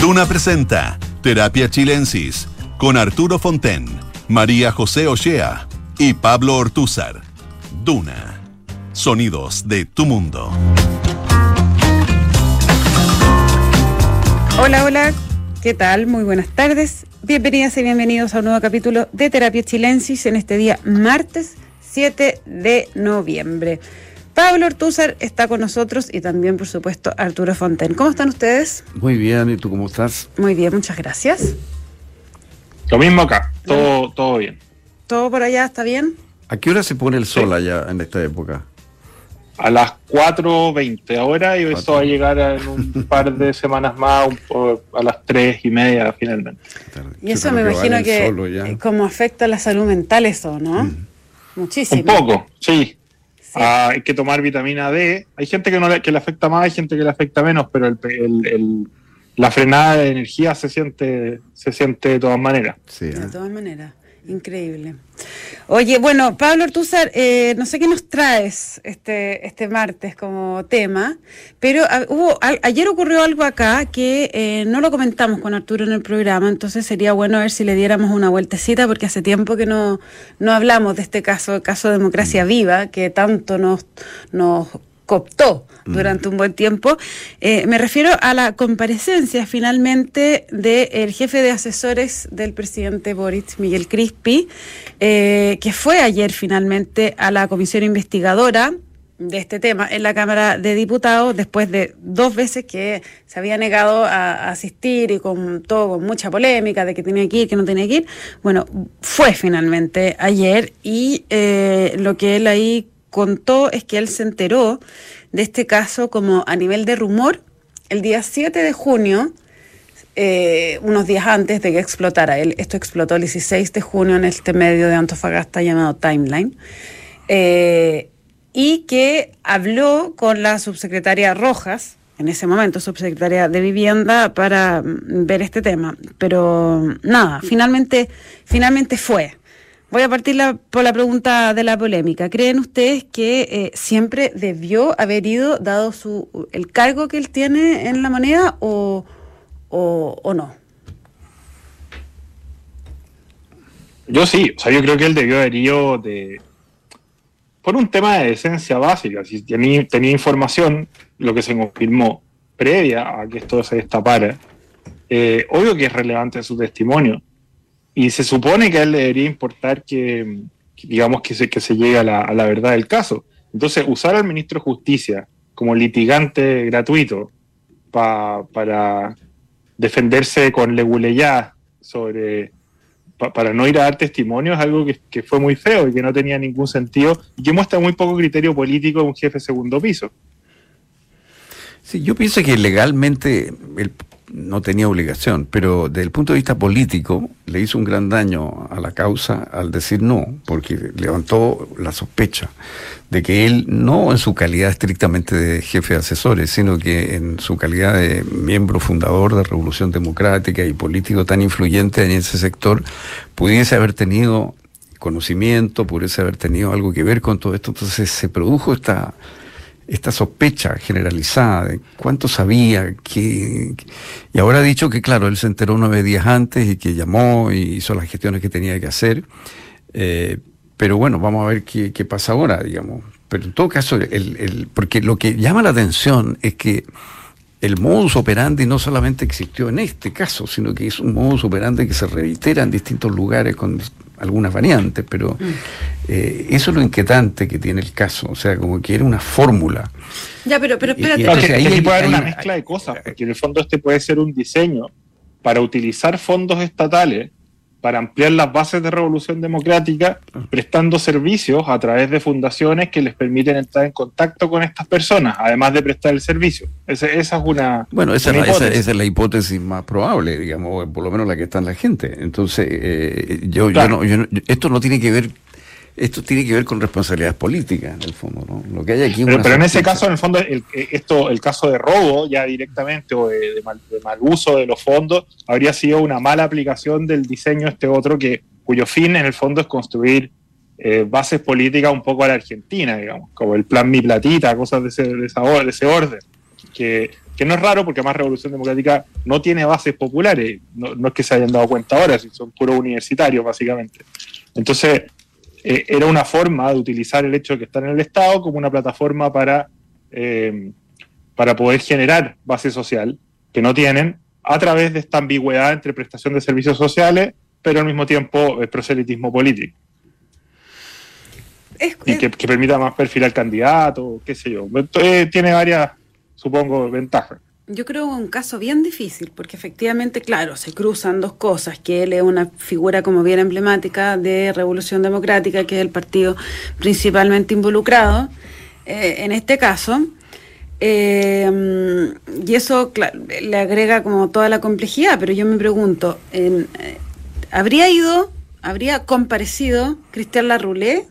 Duna presenta Terapia Chilensis con Arturo Fonten, María José Ochea y Pablo Ortúzar. Duna. Sonidos de tu mundo. Hola, hola. ¿Qué tal? Muy buenas tardes. Bienvenidas y bienvenidos a un nuevo capítulo de Terapia Chilensis en este día martes 7 de noviembre. Pablo Ortúzar está con nosotros y también, por supuesto, Arturo Fonten. ¿Cómo están ustedes? Muy bien, ¿y tú cómo estás? Muy bien, muchas gracias. Lo mismo acá, todo, todo bien. ¿Todo por allá está bien? ¿A qué hora se pone el sol allá en esta época? A las 4.20 ahora y eso va a llegar en un par de semanas más, a las 3 y media finalmente. Y eso me imagino que, eh, como afecta a la salud mental eso, ¿no? Mm. Muchísimo. Un poco, sí. Ah, hay que tomar vitamina D. Hay gente que, no le, que le afecta más, hay gente que le afecta menos, pero el, la frenada de energía se siente, se siente de todas maneras. Sí, De ¿eh? todas maneras. Increíble. Oye, bueno, Pablo Ortúzar, eh, no sé qué nos traes este, este martes como tema, pero ah, hubo, ayer ocurrió algo acá que eh, no lo comentamos con Arturo en el programa, entonces sería bueno ver si le diéramos una vueltecita, porque hace tiempo que no, no hablamos de este caso, el caso Democracia mm. Viva, que tanto nos, nos cooptó mm. durante un buen tiempo. Eh, me refiero a la comparecencia finalmente del jefe de asesores del presidente Boric, Miguel Crispi, eh, que fue ayer finalmente a la comisión investigadora de este tema en la Cámara de Diputados después de dos veces que se había negado a, asistir y con todo con mucha polémica de que tenía que ir, que no tenía que ir. Bueno, fue finalmente ayer y eh, lo que él ahí contó es que él se enteró de este caso como a nivel de rumor el día 7 de junio, eh, unos días antes de que explotara. Él, esto explotó el 16 de junio en este medio de Antofagasta llamado Timeline. Eh, y que habló con la subsecretaria Rojas, en ese momento subsecretaria de Vivienda, para mm, ver este tema. Pero nada, finalmente, finalmente fue. Voy a partir por la pregunta de la polémica. ¿Creen ustedes que eh, siempre debió haber ido, dado su, el cargo que él tiene en la moneda, o, o, no? Yo sí, o sea, yo creo que él debió haber ido de, por un tema de esencia básica. Si tenía, tenía información, lo que se confirmó previa a que esto se destapara, eh, obvio que es relevante su testimonio y se supone que a él le debería importar que, digamos, que se, que se llegue a la, verdad del caso. Entonces, usar al ministro de Justicia como litigante gratuito para defenderse con leguleyá sobre para no ir a dar testimonio es algo que, que, fue muy feo y que no tenía ningún sentido y que muestra muy poco criterio político de un jefe segundo piso. Sí, yo pienso que legalmente el no tenía obligación, pero desde el punto de vista político le hizo un gran daño a la causa al decir no, porque levantó la sospecha de que él, no en su calidad estrictamente de jefe de asesores, sino que en su calidad de miembro fundador de Revolución Democrática y político tan influyente en ese sector, pudiese haber tenido conocimiento, pudiese haber tenido algo que ver con todo esto. Entonces se produjo esta esta sospecha generalizada de cuánto sabía, que, y ahora ha dicho que, claro, él se enteró nueve días antes y que llamó y hizo las gestiones que tenía que hacer. Eh, pero bueno, vamos a ver qué, qué, pasa ahora, digamos. Pero en todo caso, el, el, porque lo que llama la atención es que el modus operandi no solamente existió en este caso, sino que es un modus operandi que se reitera en distintos lugares con algunas variantes, pero mm. eh, eso es lo inquietante que tiene el caso, o sea, como que era una fórmula. Ya, pero, pero espérate. ahí, puede haber una mezcla de cosas, porque en el fondo este puede ser un diseño para utilizar fondos estatales para ampliar las bases de revolución democrática, prestando servicios a través de fundaciones que les permiten entrar en contacto con estas personas, además de prestar el servicio. Esa, es una. Bueno, esa, es la hipótesis más probable, digamos, por lo menos la que está en la gente. Entonces, eh, yo, yo, no, yo esto no tiene que ver esto tiene que ver con responsabilidades políticas, en el fondo, ¿no? Lo que hay aquí pero, en ese caso, en el fondo, el, esto, el caso de robo, ya directamente, o de, mal, uso de los fondos, habría sido una mala aplicación del diseño este otro, que cuyo fin, en el fondo, es construir eh, bases políticas un poco a la Argentina, digamos, como el plan Mi Platita, cosas de ese, de ese orden. que, no es raro porque además Revolución Democrática no tiene bases populares, no, es que se hayan dado cuenta ahora, son puros universitarios básicamente. Entonces, eh, era una forma de utilizar el hecho de que están en el Estado como una plataforma para, eh, para poder generar base social que no tienen a través de esta ambigüedad entre prestación de servicios sociales, pero al mismo tiempo el proselitismo político. y que, permita más perfil al candidato, qué sé yo. Eh, tiene varias, supongo, ventajas. Yo creo un caso bien difícil, porque efectivamente, claro, se cruzan dos cosas, que él es una figura como bien emblemática de Revolución Democrática, que es el partido principalmente involucrado eh, en este caso, eh, y eso le agrega como toda la complejidad, pero yo me pregunto, eh, ¿habría ido, habría comparecido Cristian Larroulé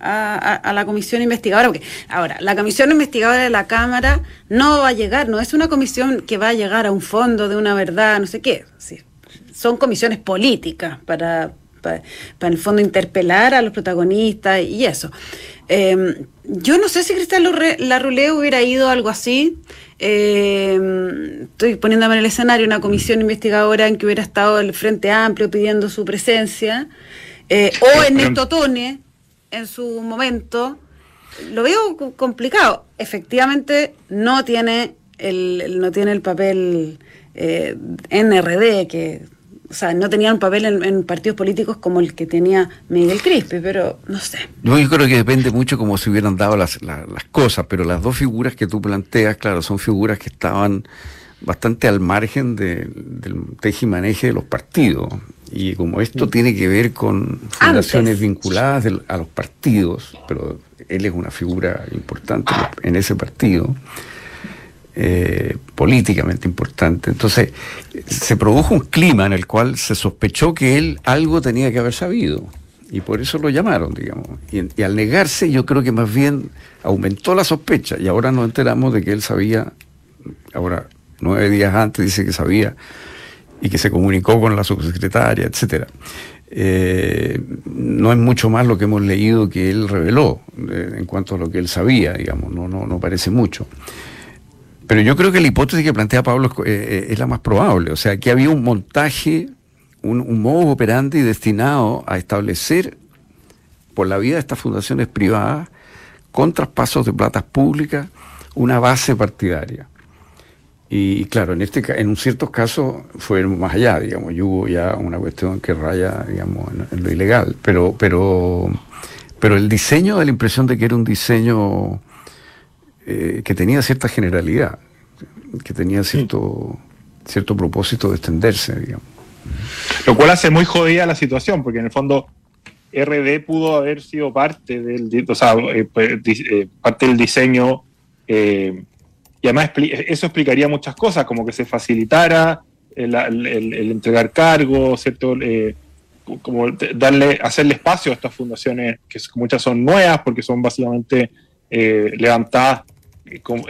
a, la comisión investigadora? Porque ahora, la comisión investigadora de la Cámara no va a llegar, no es una comisión que va a llegar a un fondo de una verdad, no sé qué. son comisiones políticas para, para, para, en el fondo interpelar a los protagonistas y eso. Eh, yo no sé si Cristal Larroulé hubiera ido a algo así. Eh, estoy poniéndome en el escenario una comisión investigadora en que hubiera estado el Frente Amplio pidiendo su presencia, eh, o Ernesto Tone en su momento. Lo veo complicado. Efectivamente, no tiene el, no tiene el papel eh, NRD que o sea, no tenían un papel en, partidos políticos como el que tenía Miguel Crispe, pero no sé. yo creo que depende mucho cómo se hubieran dado las, cosas, pero las dos figuras que tú planteas, claro, son figuras que estaban bastante al margen del tejimaneje de los partidos. Y como esto mm. tiene que ver con fundaciones vinculadas a los partidos, pero él es una figura importante en ese partido, eh, políticamente importante. Entonces, se produjo un clima en el cual se sospechó que él algo tenía que haber sabido. Y por eso lo llamaron, digamos. Y, al negarse, yo creo que más bien aumentó la sospecha. Y ahora nos enteramos de que él sabía, ahora, nueve días antes dice que sabía, y que se comunicó con la subsecretaria, etcétera. Eh, no es mucho más lo que hemos leído que él reveló eh, en cuanto a lo que él sabía, digamos, no, no, no parece mucho. Pero yo creo que la hipótesis que plantea Pablo es, eh, la más probable. O sea, que había un montaje, un, modo operandi destinado a establecer por la vía de estas fundaciones privadas, con traspasos de platas públicas, una base partidaria. Y claro, en este en un ciertos casos fue más allá, digamos, y hubo ya una cuestión que raya, digamos, en, lo ilegal. Pero, pero, pero el diseño da la impresión de que era un diseño eh, que tenía cierta generalidad, que tenía cierto, cierto propósito de extenderse, digamos. Lo cual hace muy jodida la situación, porque en el fondo RD pudo haber sido parte del, o sea, eh, pues, eh, parte del diseño, y además eso explicaría muchas cosas, como que se facilitara el, entregar cargos, ¿cierto? como darle, hacerle espacio a estas fundaciones, que muchas son nuevas, porque son básicamente levantadas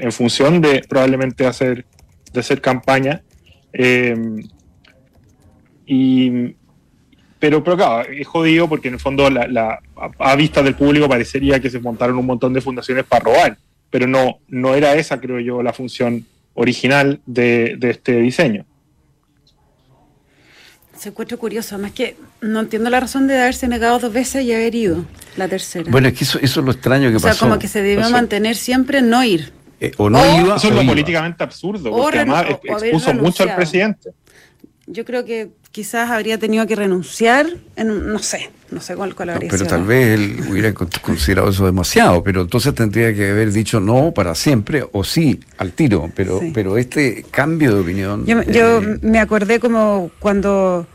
en función de probablemente hacer, de hacer campaña. Em, y, pero, pero claro, es jodido porque en el fondo la, a vista del público parecería que se montaron un montón de fundaciones para robar, pero no, no era esa, creo yo, la función original de, de este diseño. Se encuentra curioso, además que no entiendo la razón de haberse negado dos veces y haber ido la tercera. Bueno, es que eso, es lo extraño que pasó. O sea, como que se debió mantener siempre no ir. Eh, o no iba. Eso es lo políticamente absurdo, porque además expuso mucho al presidente. Yo creo que quizás habría tenido que renunciar, en, no sé, no sé cuál, cuál habría Pero tal vez él hubiera considerado eso demasiado, pero entonces tendría que haber dicho no para siempre o sí al tiro, pero, pero este cambio de opinión... Yo, eh, me acordé como cuando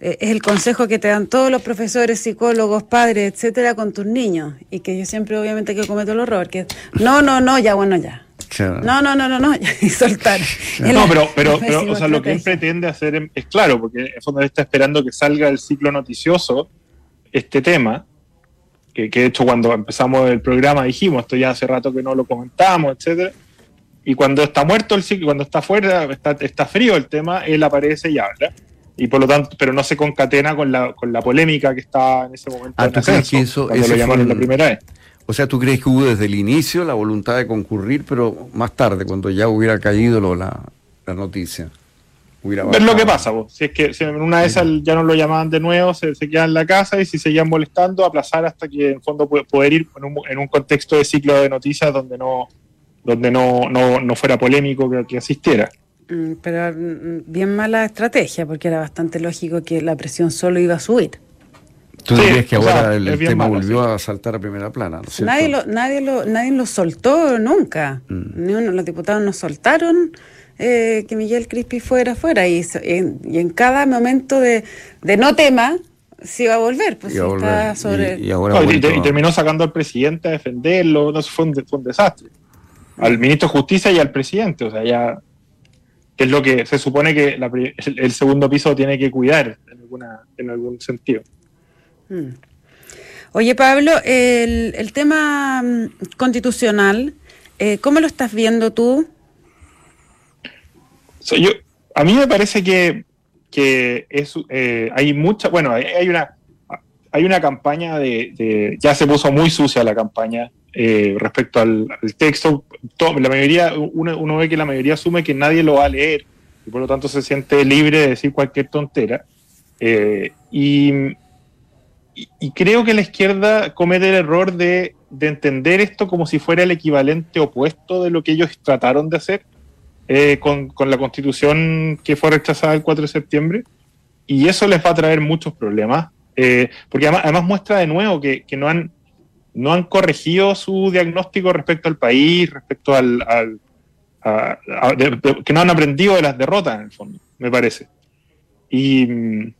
eh, es el consejo que te dan todos los profesores, psicólogos, padres, etcétera, con tus niños, y que yo siempre obviamente que cometo el horror, que no, no, no, ya bueno, ya. No, no, no, no, no, y soltar. No, pero, pero, pero o sea, lo que él pretende hacer es claro, porque en fondo él está esperando que salga el ciclo noticioso este tema, que, que de hecho cuando empezamos el programa dijimos, esto ya hace rato que no lo comentamos, etcétera, y cuando está muerto el ciclo, cuando está fuera, está, está frío el tema, él aparece y habla y por lo tanto, pero no se concatena con la, con la polémica que está en ese momento. Ah, en ¿tú crees que eso, lo llamaron la primera vez? O sea, ¿tú crees que hubo desde el inicio la voluntad de concurrir, pero más tarde, cuando ya hubiera caído lo, la, la noticia? Ver lo que pasa, vos. si es que si en una de esas ya no lo llamaban de nuevo, se, se quedan en la casa y si seguían molestando, aplazar hasta que en fondo poder ir en un, en un contexto de ciclo de noticias donde no, donde no, no, no fuera polémico que, que asistiera. Mm, pero mm, bien mala estrategia, porque era bastante lógico que la presión solo iba a subir. ¿Tú sí, dirías que ahora sea, el, el tema malo, volvió sí. a saltar a primera plana? ¿no nadie, lo, nadie, lo, nadie lo soltó nunca. Mm. Ni uno, los diputados no soltaron eh, que Miguel Crispi fuera fuera y, en, y en cada momento de, de, no tema se iba a volver. Pues, y, a volver. Sobre... y, y, ahora no, y, y, terminó sacando al presidente a defenderlo, no, fue, un, fue un desastre. Al ministro de Justicia y al presidente, o sea, ya que es lo que se supone que la, el, el, segundo piso tiene que cuidar en, alguna, en algún sentido. Hmm. Oye, Pablo, el, el tema mm, constitucional, eh, ¿cómo lo estás viendo tú? O sea, yo, a mí me parece que, que es, eh, hay mucha, bueno, hay, una, hay una campaña de, ya se puso muy sucia la campaña eh, respecto al, texto. La mayoría, uno, uno, ve que la mayoría asume que nadie lo va a leer y por lo tanto se siente libre de decir cualquier tontera. Eh, y, creo que la izquierda comete el error de, de, entender esto como si fuera el equivalente opuesto de lo que ellos trataron de hacer eh, con, con, la constitución que fue rechazada el 4 de septiembre. Y eso les va a traer muchos problemas, eh, porque además, además, muestra de nuevo que, que, no, han, no han corregido su diagnóstico respecto al país, respecto al... al a, a, de, de, que no han aprendido de las derrotas, en el fondo, me parece. Y,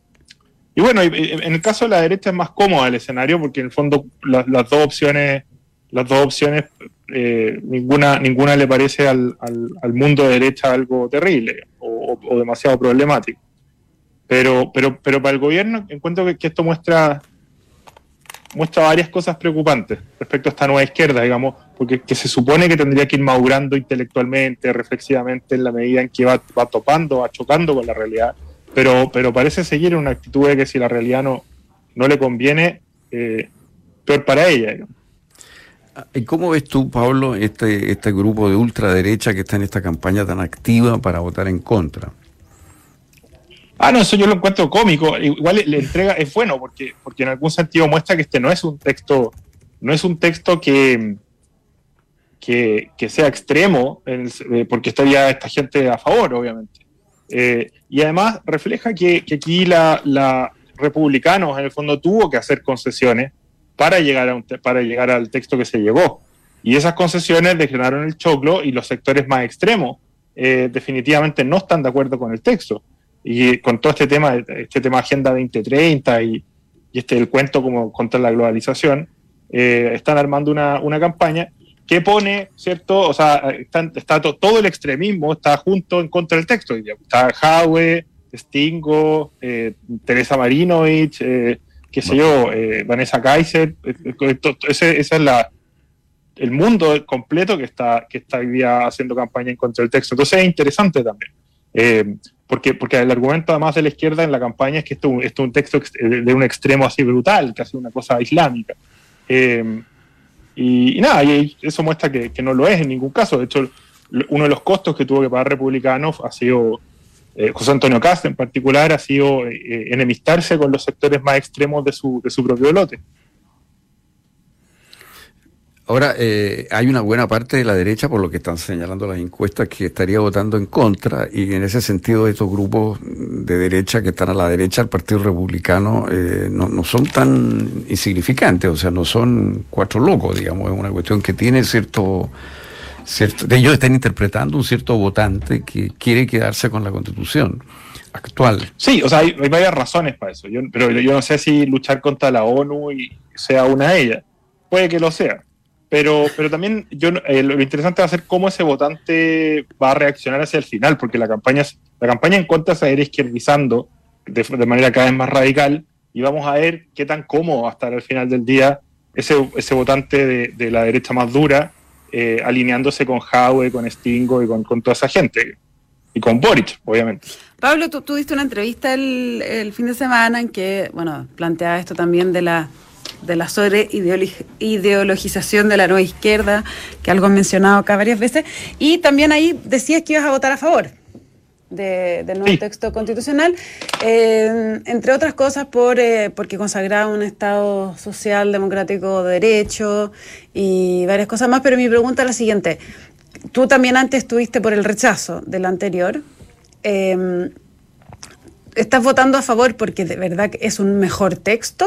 y bueno, en el caso de la derecha es más cómodo el escenario porque en el fondo las, dos opciones, las dos opciones, eh, ninguna, ninguna le parece al, al, mundo de derecha algo terrible o, demasiado problemático. Pero, pero, pero para el gobierno encuentro que, que, esto muestra, muestra varias cosas preocupantes respecto a esta nueva izquierda, digamos, porque que se supone que tendría que ir madurando intelectualmente, reflexivamente, en la medida en que va, va topando, va chocando con la realidad pero, pero parece seguir en una actitud de que si la realidad no, no le conviene, eh, peor para ella. Digamos. ¿Y cómo ves tú, Pablo, este, este grupo de ultraderecha que está en esta campaña tan activa para votar en contra? Ah, no, eso yo lo encuentro cómico. Igual le entrega, es bueno, porque, porque en algún sentido muestra que este no es un texto, no es un texto que, que, que sea extremo, eh, porque estaría esta gente a favor, obviamente. Eh, y además refleja que, que aquí la, la, en el fondo tuvo que hacer concesiones para llegar, para llegar al texto que se llegó. Y esas concesiones declararon el choclo y los sectores más extremos eh, definitivamente no están de acuerdo con el texto. Y con todo este tema, este tema Agenda 2030 y, y este el cuento como contra la globalización, eh, están armando una, una campaña que pone, ¿cierto? O sea, está, está to, todo el extremismo está junto en contra del texto. Está Jaue, Stingo, eh, Teresa Marinovich, eh, qué sé yo, eh, Vanessa Kaiser, eh, ese, ese es la, el mundo completo que está, que está hoy día haciendo campaña en contra del texto. Entonces es interesante también. Eh, porque, porque el argumento además de la izquierda en la campaña es que esto, esto es un texto de un extremo así brutal, casi una cosa islámica. Eh, y, nada, y eso muestra que, no lo es en ningún caso. De hecho, uno de los costos que tuvo que pagar Republicanos ha sido, eh, José Antonio Cast en particular, ha sido eh, enemistarse con los sectores más extremos de su, de su propio lote. Ahora, eh, hay una buena parte de la derecha, por lo que están señalando las encuestas, que estaría votando en contra, y en ese sentido estos grupos de derecha que están a la derecha del Partido Republicano eh, no, no, son tan insignificantes, o sea, no son cuatro locos, digamos, es una cuestión que tiene cierto... cierto ellos están interpretando un cierto votante que quiere quedarse con la constitución actual. Sí, o sea, hay, hay varias razones para eso, yo, pero yo no sé si luchar contra la ONU y sea una de ellas. Puede que lo sea pero, pero también yo, eh, lo interesante va a ser cómo ese votante va a reaccionar hacia el final, porque la campaña, la campaña en contra se va a ir izquierdizando de, manera cada vez más radical y vamos a ver qué tan cómodo va a estar al final del día ese, ese votante de, de la derecha más dura eh, alineándose con Howe, con Stingo y con, con, toda esa gente. Y con Boric, obviamente. Pablo, tú, tú diste una entrevista el, el fin de semana en que, bueno, planteaba esto también de la de la sobre ideologización de la nueva izquierda, que algo han mencionado acá varias veces, y también ahí decías que ibas a votar a favor de, del nuevo texto constitucional, eh, entre otras cosas por eh, porque consagraba un Estado social, democrático, de derecho y varias cosas más, pero mi pregunta es la siguiente. Tú también antes estuviste por el rechazo del anterior. Eh, ¿Estás votando a favor porque de verdad es un mejor texto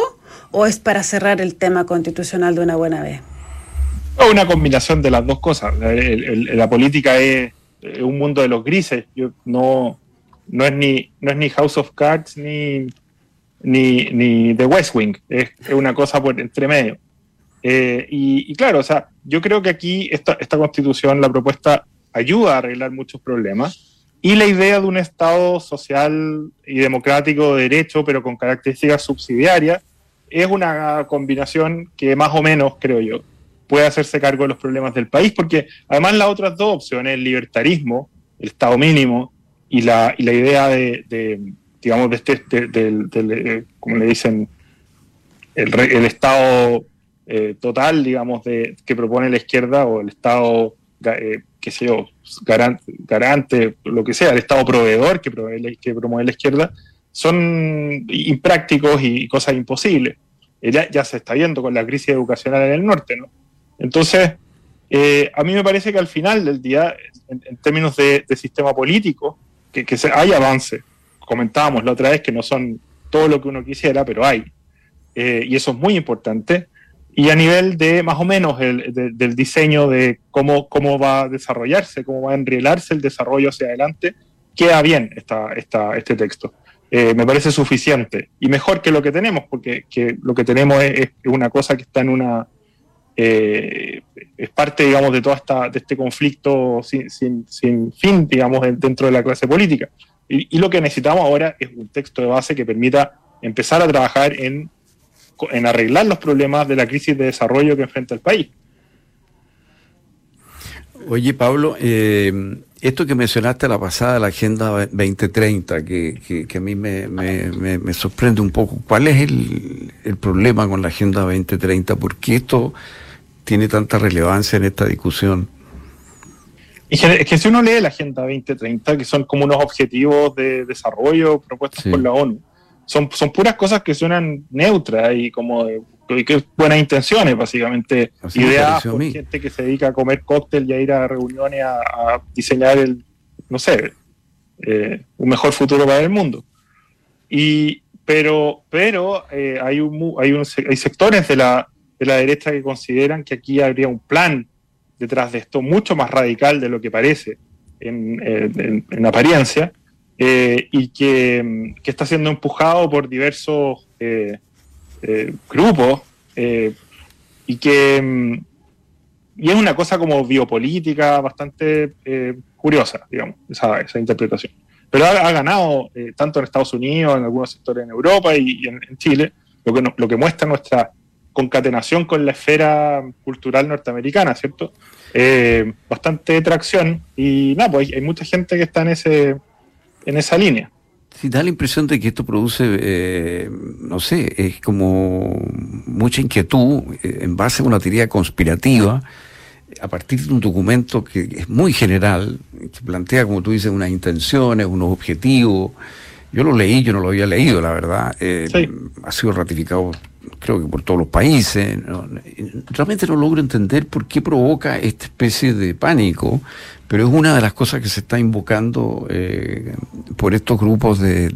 o es para cerrar el tema constitucional de una buena vez? Una combinación de las dos cosas. la política es un mundo de los grises. Yo, no, no, es ni, no es ni House of Cards ni, ni, ni The West Wing. Es, una cosa por entre medio. Eh, y, claro, o sea, yo creo que aquí esta, esta constitución, la propuesta, ayuda a arreglar muchos problemas y la idea de un Estado social y democrático de derecho, pero con características subsidiarias, es una combinación que más o menos, creo yo, puede hacerse cargo de los problemas del país, porque además las otras dos opciones, el libertarismo, el Estado mínimo, y la, y la idea de, digamos, de este, del, eh, como le dicen, el, el Estado eh, total, digamos, de, que propone la izquierda, o el Estado eh, qué sé yo, garante, lo que sea, el Estado proveedor que, que promueve la izquierda, son imprácticos y cosas imposibles. Eh, ya, ya, se está viendo con la crisis educacional en el norte, ¿no? Entonces, eh, a mí me parece que al final del día, en, términos de, sistema político, que, que hay avance. Comentábamos la otra vez que no son todo lo que uno quisiera, pero hay. Eh, y eso es muy importante y a nivel de más o menos el, del diseño de cómo, cómo va a desarrollarse, cómo va a enrielarse el desarrollo hacia adelante, queda bien esta, esta, este texto. Eh, me parece suficiente y mejor que lo que tenemos, porque que lo que tenemos es, una cosa que está en una... Eh, es parte, digamos, de todo esta, de este conflicto sin, sin, sin, fin, digamos, dentro de la clase política. Y, y lo que necesitamos ahora es un texto de base que permita empezar a trabajar en en arreglar los problemas de la crisis de desarrollo que enfrenta el país. Oye, Pablo, eh, esto que mencionaste a la pasada, la Agenda 2030, que, que, a mí me, me, sorprende un poco, ¿cuál es el, el, problema con la Agenda 2030? ¿Por qué esto tiene tanta relevancia en esta discusión? Es que, si uno lee la Agenda 2030, que son como unos objetivos de desarrollo propuestos por la ONU, son, son puras cosas que suenan neutras y como que buenas intenciones, básicamente. Ideas por gente que se dedica a comer cóctel y a ir a reuniones a, diseñar el, no sé, eh, un mejor futuro para el mundo. Y, pero pero eh, hay, un, hay, un, hay sectores de la, de la derecha que consideran que aquí habría un plan detrás de esto mucho más radical de lo que parece en, en, en apariencia eh, y que, está siendo empujado por diversos eh, eh, grupos y que y es una cosa como biopolítica bastante curiosa, digamos, esa, esa, interpretación. Pero ha, ganado tanto en Estados Unidos, en algunos sectores en Europa y, en, Chile, lo que, lo que muestra nuestra concatenación con la esfera cultural norteamericana, ¿cierto? bastante tracción y nada, pues hay mucha gente que está en ese, en esa línea. Sí, da la impresión de que esto produce, eh, no sé, es como mucha inquietud eh, en base a una teoría conspirativa a partir de un documento que es muy general, que plantea, como tú dices, unas intenciones, unos objetivos. Yo lo leí, yo no lo había leído, la verdad. Eh, ha sido ratificado, creo que por todos los países. Realmente no logro entender por qué provoca esta especie de pánico pero es una de las cosas que se está invocando eh, por estos grupos de,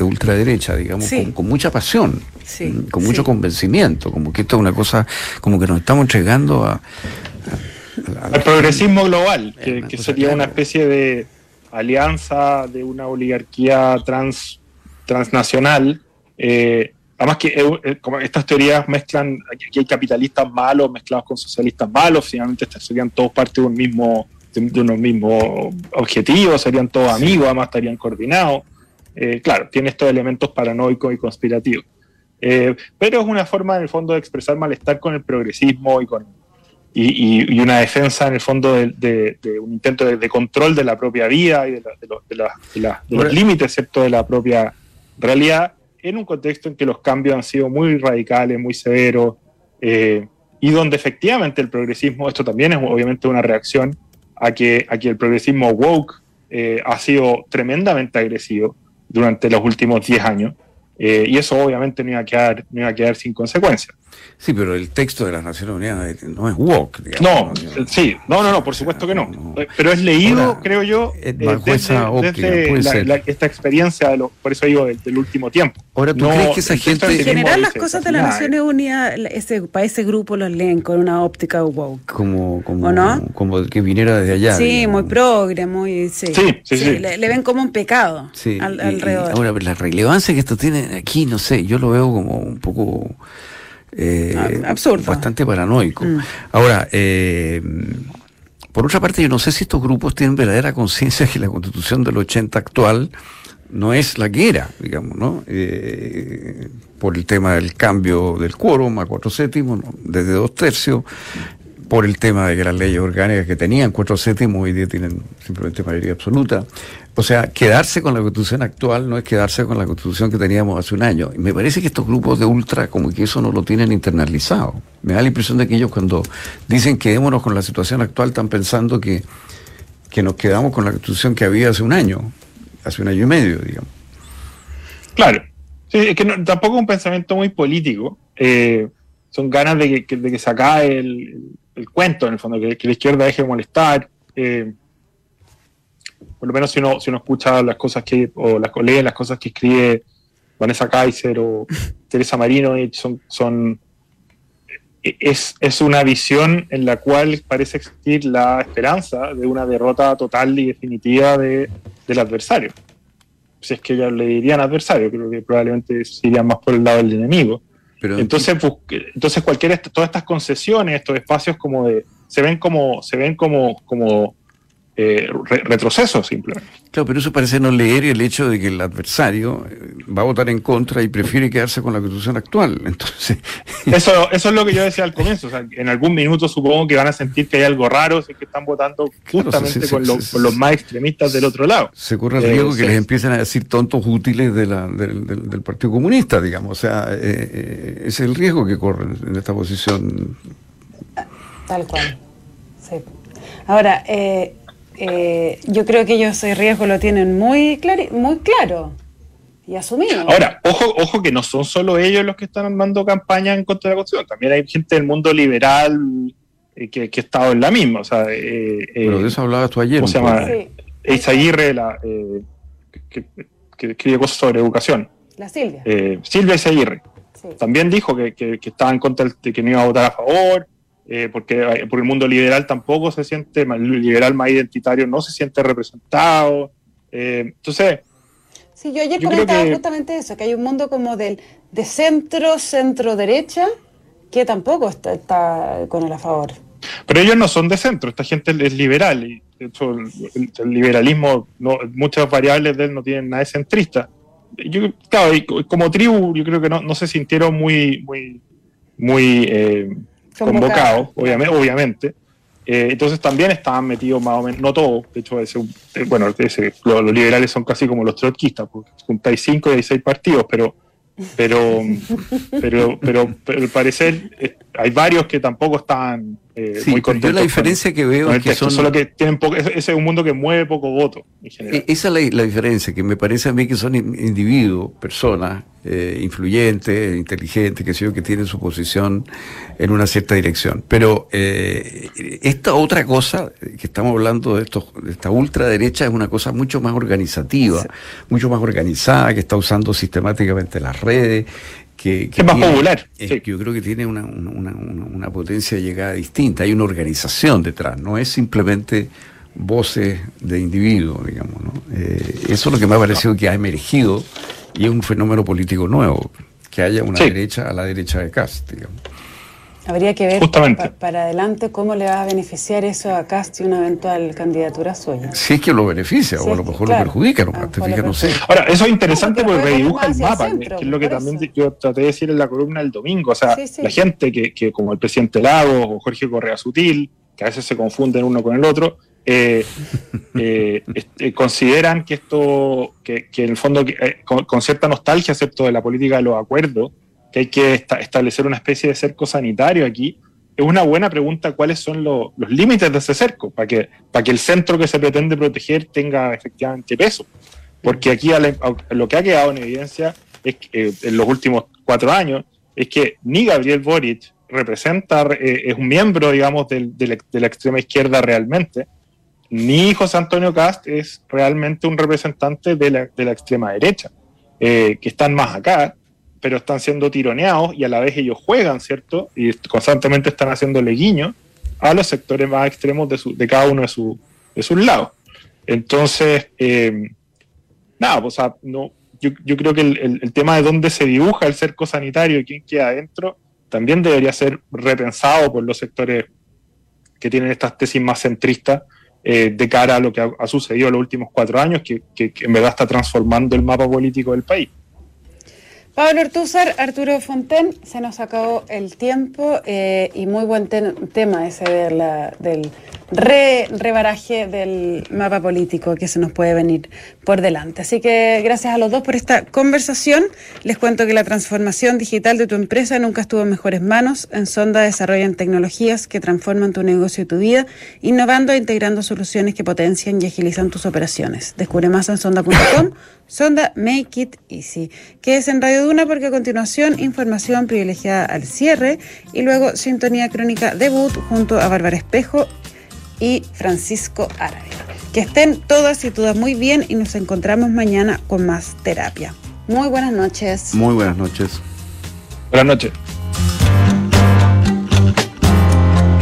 ultraderecha, digamos, con, mucha pasión, con mucho convencimiento, como que esto es una cosa, como que nos estamos entregando a... al progresismo global, que, sería una especie de alianza de una oligarquía trans, transnacional. Eh, además que eh, como estas teorías mezclan, aquí hay capitalistas malos mezclados con socialistas malos, finalmente serían todos parte de un mismo de, unos mismos objetivos, serían todos amigos, además estarían coordinados. Eh, claro, tiene estos elementos paranoicos y conspirativos. Eh, pero es una forma, en el fondo, de expresar malestar con el progresismo y con y, una defensa, en el fondo, de, un intento de, control de la propia vida y de, los límites, excepto de la propia realidad. En un contexto en que los cambios han sido muy radicales, muy severos, eh, y donde efectivamente el progresismo, esto también es obviamente una reacción a que, a el progresismo woke eh, ha sido tremendamente agresivo durante los últimos 10 años, eh, y eso obviamente no iba, a quedar, no iba a quedar sin consecuencias. Sí, pero el texto de las Naciones Unidas no es woke. Digamos, no, sí, no, no, no, por supuesto que no. Pero es leído, creo yo, eh, desde, esta experiencia, de lo, por eso digo, del, último tiempo. Ahora, ¿tú crees que esa gente... En general las cosas de las Naciones Unidas, ese, para ese grupo los leen con una óptica woke. Como, como, no? como que viniera desde allá. Sí, muy progre, muy... Sí, sí, sí, le, ven como un pecado alrededor. ahora, la relevancia que esto tiene aquí, no sé, yo lo veo como un poco eh, ah, Absurdo. bastante paranoico. Mm. Ahora, eh, por otra parte, yo no sé si estos grupos tienen verdadera conciencia que la constitución del 80 actual no es la que era, digamos, ¿no? Eh, por el tema del cambio del quórum a cuatro séptimos, desde dos tercios, por el tema de que las leyes orgánicas que tenían cuatro séptimos hoy día tienen simplemente mayoría absoluta. O sea, quedarse con la constitución actual no es quedarse con la constitución que teníamos hace un año. Y me parece que estos grupos de ultra como que eso no lo tienen internalizado. Me da la impresión de que ellos cuando dicen quedémonos con la situación actual están pensando que, que nos quedamos con la constitución que había hace un año, hace un año y medio, digamos. Claro. Sí, es que tampoco es un pensamiento muy político. Eh, son ganas de que, de que se acabe el, el cuento, en el fondo, que, la izquierda deje de molestar. Eh, por lo menos si uno, si uno escucha las cosas que, o las lee las cosas que escribe Vanessa Kaiser o Teresa Marino, son, son es, es, una visión en la cual parece existir la esperanza de una derrota total y definitiva de, del adversario. Si es que ya le dirían adversario, creo que probablemente irían más por el lado del enemigo entonces, entonces cualquier todas estas concesiones, estos espacios como de se ven como se ven como como eh, retroceso simplemente. Claro, pero eso parece no leer el hecho de que el adversario eh, va a votar en contra y prefiere quedarse con la constitución actual. Entonces, eso, eso es lo que yo decía al comienzo. O sea, en algún minuto supongo que van a sentir que hay algo raro, si que están votando justamente con, los más extremistas del otro lado. Se corre el riesgo que les empiecen a decir tontos útiles de la, del, Partido Comunista, digamos. O sea, eh, eh, es el riesgo que corren en esta posición. Tal cual. Sí. Ahora, eh, eh, yo creo que ellos ese riesgo lo tienen muy, muy claro y asumido. Ahora, ojo, ojo que no son solo ellos los que están armando campaña en contra de la Constitución, también hay gente del mundo liberal eh, que, ha estado en la misma. O sea, eh, Pero de eso hablabas tú ayer. ¿Cómo se llama? Isaguirre, la, que, escribe cosas sobre educación. La Silvia. Silvia Isaguirre. También dijo que, que, estaba en contra de que no iba a votar a favor, eh, porque por el mundo liberal tampoco se siente, el liberal más identitario no se siente representado. Eh, entonces... Sí, yo ayer comentaba justamente eso, que hay un mundo como del, de centro, centro-derecha, que tampoco está, con el a favor. Pero ellos no son de centro, esta gente es liberal y de hecho el, liberalismo, no, muchas variables de él no tienen nada de centrista. Yo, claro, como tribu yo creo que no, no se sintieron muy, muy, muy eh, convocados, obviamente. obviamente. Eh, entonces también estaban metidos más o menos, no todos, de hecho, ese, eh, bueno, ese, los, liberales son casi como los trotskistas, porque juntáis cinco y hay seis partidos, pero pero, pero, pero, al parecer eh, hay varios que tampoco están eh, muy contentos. Yo la diferencia que veo es que son. Solo que tienen poco, ese es un mundo que mueve poco voto. En general. E-, esa es la, diferencia, que me parece a mí que son individuos, personas eh, influyentes, inteligentes, que sé yo, que tienen su posición en una cierta dirección. Pero eh, esta otra cosa que estamos hablando de, esto, de esta ultraderecha es una cosa mucho más organizativa, mucho más organizada, que está usando sistemáticamente las redes, que, es más popular. que yo creo que tiene una, una, potencia de llegada distinta, hay una organización detrás, no es simplemente voces de individuos, digamos. ¿no? Eh, eso es lo que me ha parecido que ha emergido y es un fenómeno político nuevo, que haya una derecha a la derecha de Cast, digamos. Habría que ver para adelante cómo le va a beneficiar eso a Casti una eventual candidatura suya. Si es que lo beneficia o a lo mejor lo perjudica, no, ah, no sé. Ahora, eso es interesante porque redibuja el mapa, que es lo que también yo traté de decir en la columna del domingo. O sea, la gente que, que, como el presidente Lagos o Jorge Correa Sutil, que a veces se confunden uno con el otro, eh, eh, consideran que esto, que, en el fondo, con, cierta nostalgia, ¿cierto?, de la política de los acuerdos, que hay que establecer una especie de cerco sanitario aquí, es una buena pregunta cuáles son los límites de ese cerco, para que, para que el centro que se pretende proteger tenga efectivamente peso. Porque aquí lo que ha quedado en evidencia es que, en los últimos cuatro años es que ni Gabriel Boric representa, eh, es un miembro, digamos, de, la, extrema izquierda realmente, ni José Antonio Cast es realmente un representante de la, extrema derecha, eh, que están más acá, pero están siendo tironeados y a la vez ellos juegan, ¿cierto? Y constantemente están haciéndole guiño a los sectores más extremos de, de cada uno de, de sus lados. Entonces, eh, nada, pues, no, yo, creo que el, tema de dónde se dibuja el cerco sanitario y quién queda adentro también debería ser repensado por los sectores que tienen estas tesis más centristas eh, de cara a lo que ha, sucedido en los últimos cuatro años, que en verdad está transformando el mapa político del país. Pablo Ortúzar, Arturo Fonten, se nos acabó el tiempo eh, y muy buen tema ese de la, del rebaraje del mapa político que se nos puede venir por delante. Así que gracias a los dos por esta conversación. Les cuento que la transformación digital de tu empresa nunca estuvo en mejores manos. En Sonda desarrollan tecnologías que transforman tu negocio y tu vida, innovando e integrando soluciones que potencian y agilizan tus operaciones. Descubre más en sonda.com. Sonda Make It Easy, que es en Radio Duna porque a continuación información privilegiada al cierre y luego sintonía crónica debut junto a Bárbara Espejo y Francisco Árabe. Que estén todas y todas muy bien y nos encontramos mañana con más terapia. Muy buenas noches. Muy buenas noches. Buenas noches.